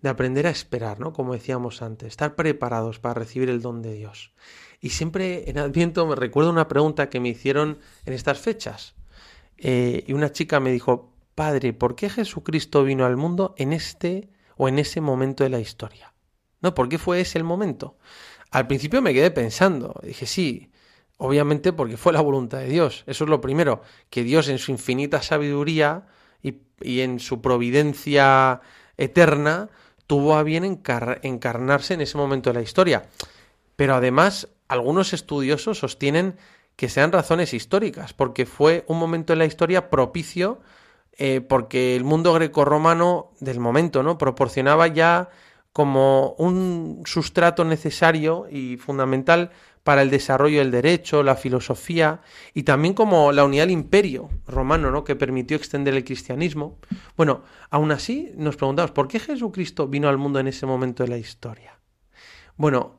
de aprender a esperar, ¿no? Como decíamos antes, estar preparados para recibir el don de Dios. Y siempre en Adviento me recuerdo una pregunta que me hicieron en estas fechas. Eh, y una chica me dijo, Padre, ¿por qué Jesucristo vino al mundo en este o en ese momento de la historia? ¿No? ¿Por qué fue ese el momento? Al principio me quedé pensando, dije, sí, obviamente porque fue la voluntad de Dios. Eso es lo primero, que Dios en su infinita sabiduría y, y en su providencia eterna tuvo a bien encar encarnarse en ese momento de la historia. Pero además, algunos estudiosos sostienen que sean razones históricas, porque fue un momento en la historia propicio, eh, porque el mundo grecorromano del momento, ¿no? Proporcionaba ya como un sustrato necesario y fundamental para el desarrollo del derecho, la filosofía y también como la unidad del imperio romano, ¿no? que permitió extender el cristianismo. Bueno, aún así nos preguntamos, ¿por qué Jesucristo vino al mundo en ese momento de la historia? Bueno,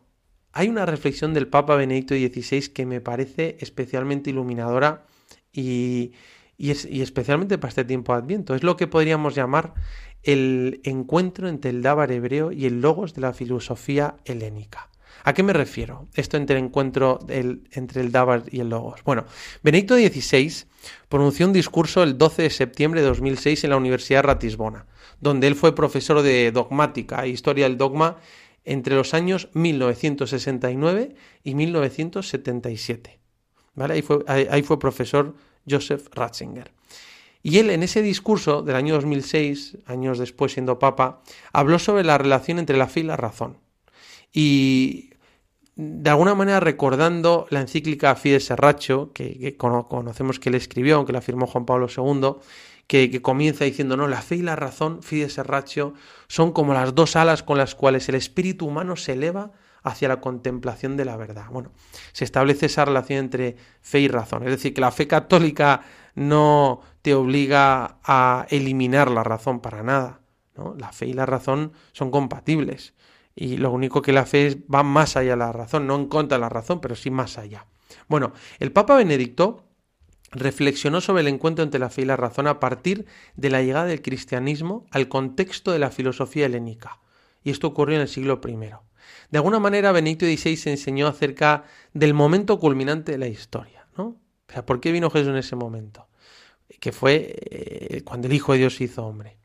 hay una reflexión del Papa Benedicto XVI que me parece especialmente iluminadora y, y, es, y especialmente para este tiempo de Adviento. Es lo que podríamos llamar el encuentro entre el Dávar hebreo y el logos de la filosofía helénica. ¿A qué me refiero? Esto entre el encuentro entre el Dávar y el Logos. Bueno, Benedicto XVI pronunció un discurso el 12 de septiembre de 2006 en la Universidad de Ratisbona, donde él fue profesor de dogmática e historia del dogma entre los años 1969 y 1977. ¿Vale? Ahí, fue, profesor Joseph Ratzinger. Y él en ese discurso del año 2006, años después siendo papa, habló sobre la relación entre la fe y la razón. Y de alguna manera recordando la encíclica Fides Serracho, que, que cono- conocemos que él escribió, aunque la firmó Juan Pablo II, que, que comienza diciendo, no, la fe y la razón, Fides Serracho, son como las dos alas con las cuales el espíritu humano se eleva hacia la contemplación de la verdad. Bueno, se establece esa relación entre fe y razón. Es decir, que la fe católica no te obliga a eliminar la razón para nada. ¿no? La fe y la razón son compatibles. Y lo único que la fe va más allá de la razón, no en contra de la razón, pero sí más allá. Bueno, el Papa Benedicto reflexionó sobre el encuentro entre la fe y la razón a partir de la llegada del cristianismo al contexto de la filosofía helénica. Y esto ocurrió en el siglo I. De alguna manera, Benedicto XVI se enseñó acerca del momento culminante de la historia. ¿no? O sea, ¿por qué vino Jesús en ese momento? Que fue eh, cuando el Hijo de Dios se hizo hombre.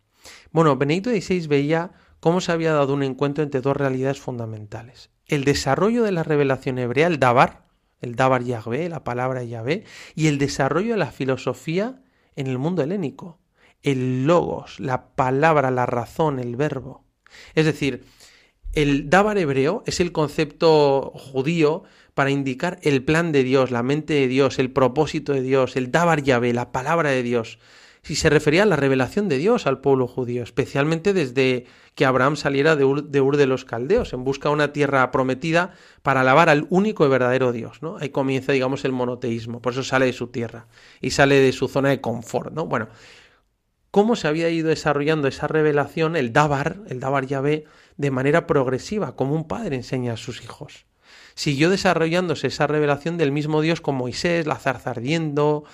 Bueno, Benedicto XVI veía cómo se había dado un encuentro entre dos realidades fundamentales. El desarrollo de la revelación hebrea, el Dabar, el Dabar Yahvé, la palabra Yahvé, y el desarrollo de la filosofía en el mundo helénico. El logos, la palabra, la razón, el verbo. Es decir, el Dabar hebreo es el concepto judío para indicar el plan de Dios, la mente de Dios, el propósito de Dios, el Dabar Yahvé, la palabra de Dios. Si se refería a la revelación de Dios al pueblo judío, especialmente desde que Abraham saliera de Ur de, los Caldeos en busca de una tierra prometida para alabar al único y verdadero Dios, ¿no? Ahí comienza, digamos, el monoteísmo, por eso sale de su tierra y sale de su zona de confort, ¿no? Bueno, cómo se había ido desarrollando esa revelación, el Dabar, el Dabar Yahvé, de manera progresiva, como un padre enseña a sus hijos. Siguió desarrollándose esa revelación del mismo Dios con Moisés, la zarza ardiendo,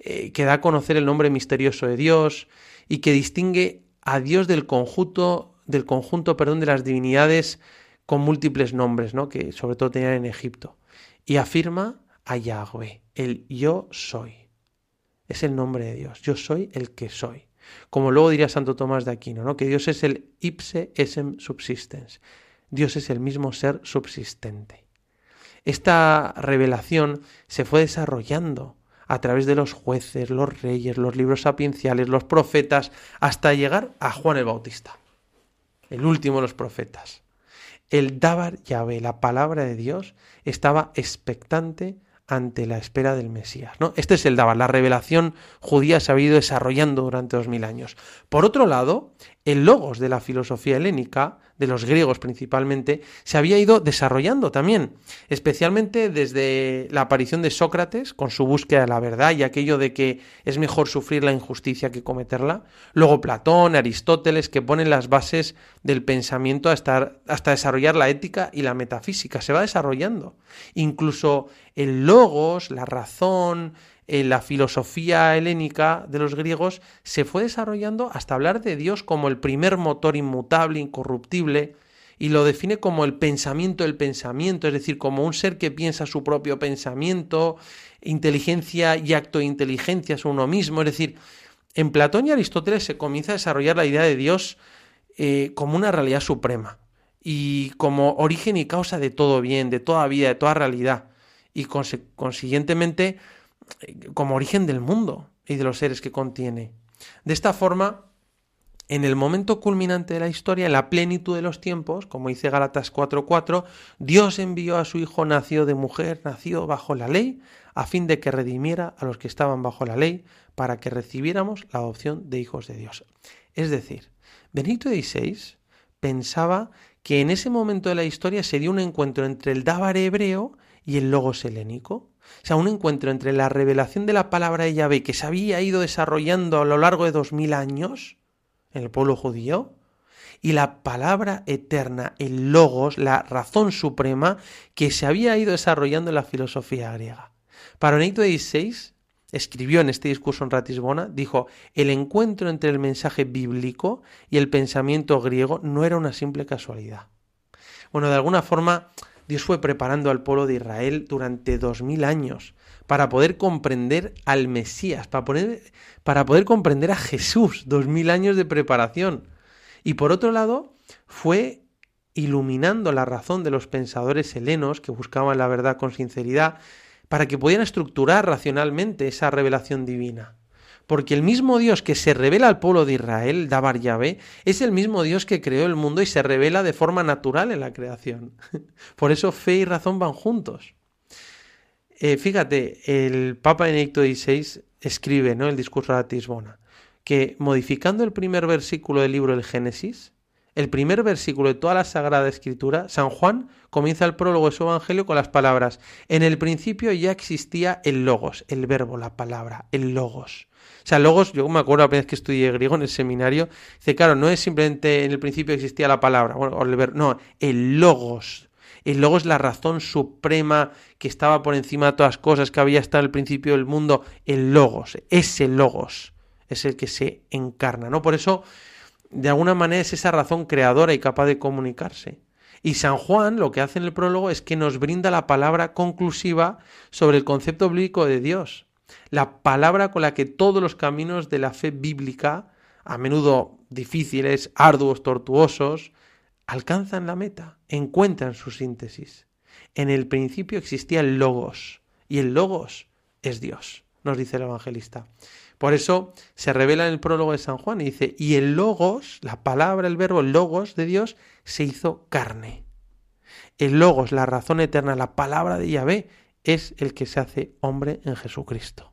eh, que da a conocer el nombre misterioso de Dios y que distingue a Dios del conjunto, del conjunto, perdón, de las divinidades con múltiples nombres, ¿no? que sobre todo tenían en Egipto. Y afirma a Yahweh, el yo soy. Es el nombre de Dios. Yo soy el que soy. Como luego diría Santo Tomás de Aquino, ¿no? que Dios es el ipse esem subsistens. Dios es el mismo ser subsistente. Esta revelación se fue desarrollando a través de los jueces, los reyes, los libros sapienciales, los profetas, hasta llegar a Juan el Bautista, el último de los profetas. El Dabar Yahvé, la palabra de Dios, estaba expectante ante la espera del Mesías. ¿no? Este es el Dabar, la revelación judía se ha ido desarrollando durante dos mil años. Por otro lado, el logos de la filosofía helénica, de los griegos principalmente, se había ido desarrollando también, especialmente desde la aparición de Sócrates con su búsqueda de la verdad y aquello de que es mejor sufrir la injusticia que cometerla. Luego Platón, Aristóteles, que ponen las bases del pensamiento hasta, hasta desarrollar la ética y la metafísica. Se va desarrollando. Incluso el logos, la razón, eh, la filosofía helénica de los griegos se fue desarrollando hasta hablar de Dios como el primer motor inmutable, incorruptible, y lo define como el pensamiento del pensamiento, es decir, como un ser que piensa su propio pensamiento, inteligencia y acto de inteligencia es uno mismo, es decir, en Platón y Aristóteles se comienza a desarrollar la idea de Dios eh, como una realidad suprema y como origen y causa de todo bien, de toda vida, de toda realidad, y consiguientemente como origen del mundo y de los seres que contiene. De esta forma, en el momento culminante de la historia, en la plenitud de los tiempos, como dice Gálatas 4:4, Dios envió a su Hijo nacido de mujer, nacido bajo la ley, a fin de que redimiera a los que estaban bajo la ley, para que recibiéramos la adopción de hijos de Dios. Es decir, Benito XVI pensaba que en ese momento de la historia se dio un encuentro entre el Dábar hebreo y el Logos helénico. O sea, un encuentro entre la revelación de la palabra de Yahvé que se había ido desarrollando a lo largo de dos mil años en el pueblo judío y la palabra eterna, el logos, la razón suprema que se había ido desarrollando en la filosofía griega. Para Benedicto XVI escribió en este discurso en Ratisbona, dijo, el encuentro entre el mensaje bíblico y el pensamiento griego no era una simple casualidad. Bueno, de alguna forma Dios fue preparando al pueblo de Israel durante dos mil años para poder comprender al Mesías, para poder, para poder comprender a Jesús, dos mil años de preparación. Y por otro lado, fue iluminando la razón de los pensadores helenos que buscaban la verdad con sinceridad, para que pudieran estructurar racionalmente esa revelación divina. Porque el mismo Dios que se revela al pueblo de Israel, Dabar Yahvé, es el mismo Dios que creó el mundo y se revela de forma natural en la creación. <laughs> Por eso fe y razón van juntos. Eh, fíjate, el Papa Benedicto XVI escribe, ¿no? El discurso de la Tisbona, que modificando el primer versículo del libro del Génesis, el primer versículo de toda la Sagrada Escritura, San Juan comienza el prólogo de su Evangelio con las palabras, en el principio ya existía el logos, el verbo, la palabra, el logos. O sea, logos, yo me acuerdo la primera vez que estudié griego en el seminario, dice, claro, no es simplemente en el principio existía la palabra, bueno, no, el logos. El logos la razón suprema que estaba por encima de todas las cosas, que había estado al principio del mundo, el logos, ese logos es el que se encarna, ¿no? Por eso de alguna manera es esa razón creadora y capaz de comunicarse. Y San Juan lo que hace en el prólogo es que nos brinda la palabra conclusiva sobre el concepto bíblico de Dios, la palabra con la que todos los caminos de la fe bíblica, a menudo difíciles, arduos, tortuosos, alcanzan la meta, encuentran su síntesis. En el principio existía el logos, y el logos es Dios, nos dice el evangelista. Por eso se revela en el prólogo de San Juan y dice, y el logos, la palabra, el verbo logos de Dios, se hizo carne. El logos, la razón eterna, la palabra de Yahvé, es el que se hace hombre en Jesucristo.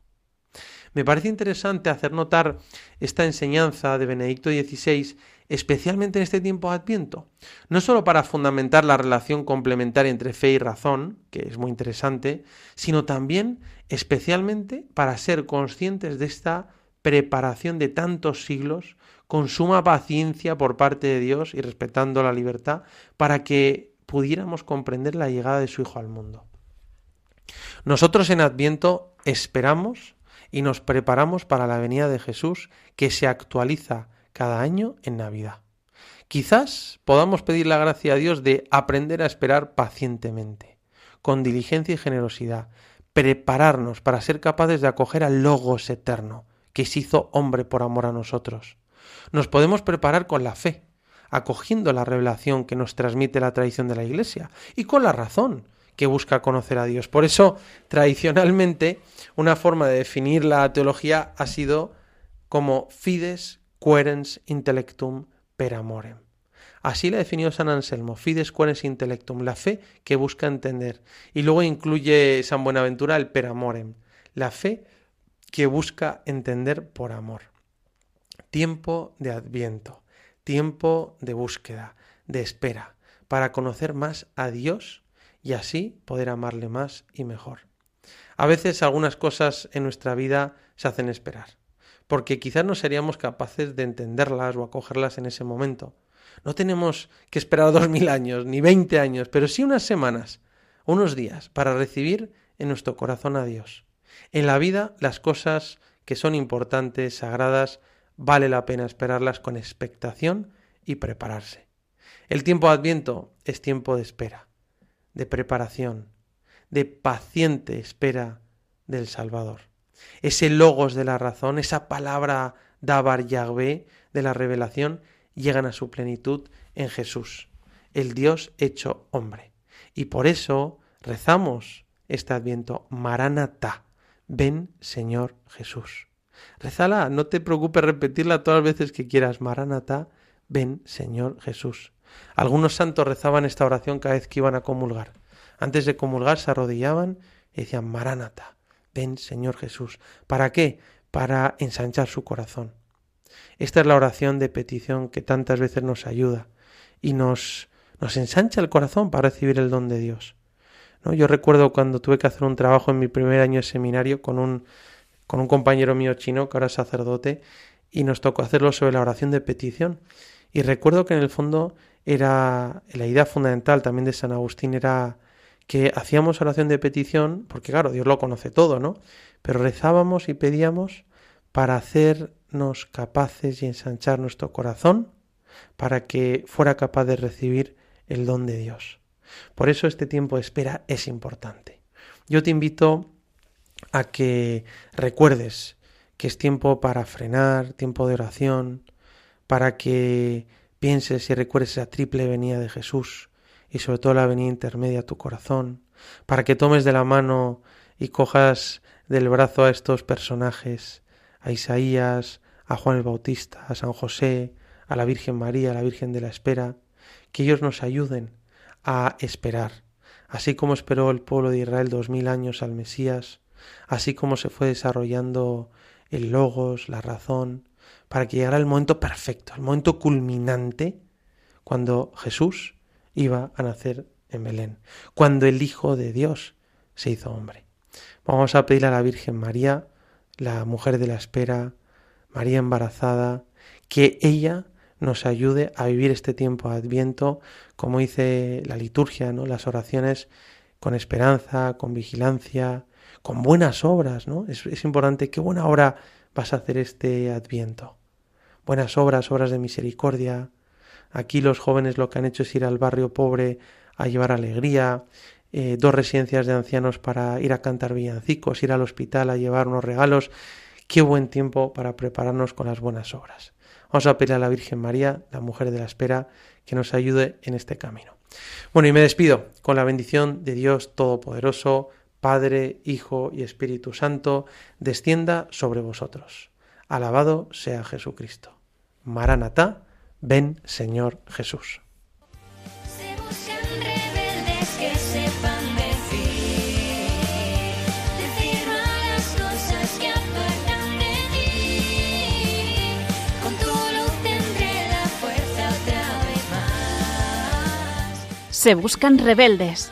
Me parece interesante hacer notar esta enseñanza de Benedicto XVI, especialmente en este tiempo de Adviento, no solo para fundamentar la relación complementaria entre fe y razón, que es muy interesante, sino también especialmente para ser conscientes de esta preparación de tantos siglos, con suma paciencia por parte de Dios y respetando la libertad, para que pudiéramos comprender la llegada de su Hijo al mundo. Nosotros en Adviento esperamos y nos preparamos para la venida de Jesús que se actualiza cada año en Navidad. Quizás podamos pedir la gracia a Dios de aprender a esperar pacientemente, con diligencia y generosidad, prepararnos para ser capaces de acoger al Logos eterno, que se hizo hombre por amor a nosotros. Nos podemos preparar con la fe, acogiendo la revelación que nos transmite la tradición de la Iglesia, y con la razón, que busca conocer a Dios. Por eso, tradicionalmente, una forma de definir la teología ha sido como fides querens intellectum per amorem. Así la definió San Anselmo, fides querens intellectum, la fe que busca entender. Y luego incluye San Buenaventura el per amorem, la fe que busca entender por amor. Tiempo de adviento, tiempo de búsqueda, de espera, para conocer más a Dios y así poder amarle más y mejor. A veces algunas cosas en nuestra vida se hacen esperar, porque quizás no seríamos capaces de entenderlas o acogerlas en ese momento. No tenemos que esperar dos mil años, ni veinte años, pero sí unas semanas, unos días, para recibir en nuestro corazón a Dios. En la vida las cosas que son importantes, sagradas, vale la pena esperarlas con expectación y prepararse. El tiempo de Adviento es tiempo de espera, de preparación, de paciente espera del Salvador. Ese logos de la razón, esa palabra Dabar Yahvé de la revelación, llegan a su plenitud en Jesús, el Dios hecho hombre. Y por eso rezamos este adviento, Maranatá, ven Señor Jesús. Rezala, no te preocupes repetirla todas las veces que quieras, Maranatá, ven Señor Jesús. Algunos santos rezaban esta oración cada vez que iban a comulgar. Antes de comulgar se arrodillaban y decían, Maránata, ven Señor Jesús. ¿Para qué? Para ensanchar su corazón. Esta es la oración de petición que tantas veces nos ayuda y nos, nos ensancha el corazón para recibir el don de Dios. ¿No? Yo recuerdo cuando tuve que hacer un trabajo en mi primer año de seminario con un, con un compañero mío chino, que ahora es sacerdote, y nos tocó hacerlo sobre la oración de petición. Y recuerdo que en el fondo era la idea fundamental también de San Agustín era que hacíamos oración de petición, porque claro, Dios lo conoce todo, ¿no? Pero rezábamos y pedíamos para hacernos capaces y ensanchar nuestro corazón para que fuera capaz de recibir el don de Dios. Por eso este tiempo de espera es importante. Yo te invito a que recuerdes que es tiempo para frenar, tiempo de oración, para que pienses y recuerdes esa triple venida de Jesús y sobre todo la venida intermedia a tu corazón, para que tomes de la mano y cojas del brazo a estos personajes, a Isaías, a Juan el Bautista, a San José, a la Virgen María, a la Virgen de la Espera, que ellos nos ayuden a esperar, así como esperó el pueblo de Israel dos mil años al Mesías, así como se fue desarrollando el logos, la razón, para que llegara el momento perfecto, el momento culminante, cuando Jesús iba a nacer en Belén, cuando el Hijo de Dios se hizo hombre. Vamos a pedir a la Virgen María, la mujer de la espera, María embarazada, que ella nos ayude a vivir este tiempo Adviento, como dice la liturgia, ¿no? Las oraciones con esperanza, con vigilancia, con buenas obras, ¿no? Es, es importante qué buena obra vas a hacer este Adviento. Buenas obras, obras de misericordia. Aquí los jóvenes lo que han hecho es ir al barrio pobre a llevar alegría, eh, dos residencias de ancianos para ir a cantar villancicos, ir al hospital a llevar unos regalos. Qué buen tiempo para prepararnos con las buenas obras. Vamos a pedir a la Virgen María, la mujer de la espera, que nos ayude en este camino. Bueno, y me despido con la bendición de Dios Todopoderoso, Padre, Hijo y Espíritu Santo, descienda sobre vosotros. Alabado sea Jesucristo. Maranatá, ven Señor Jesús. Se buscan rebeldes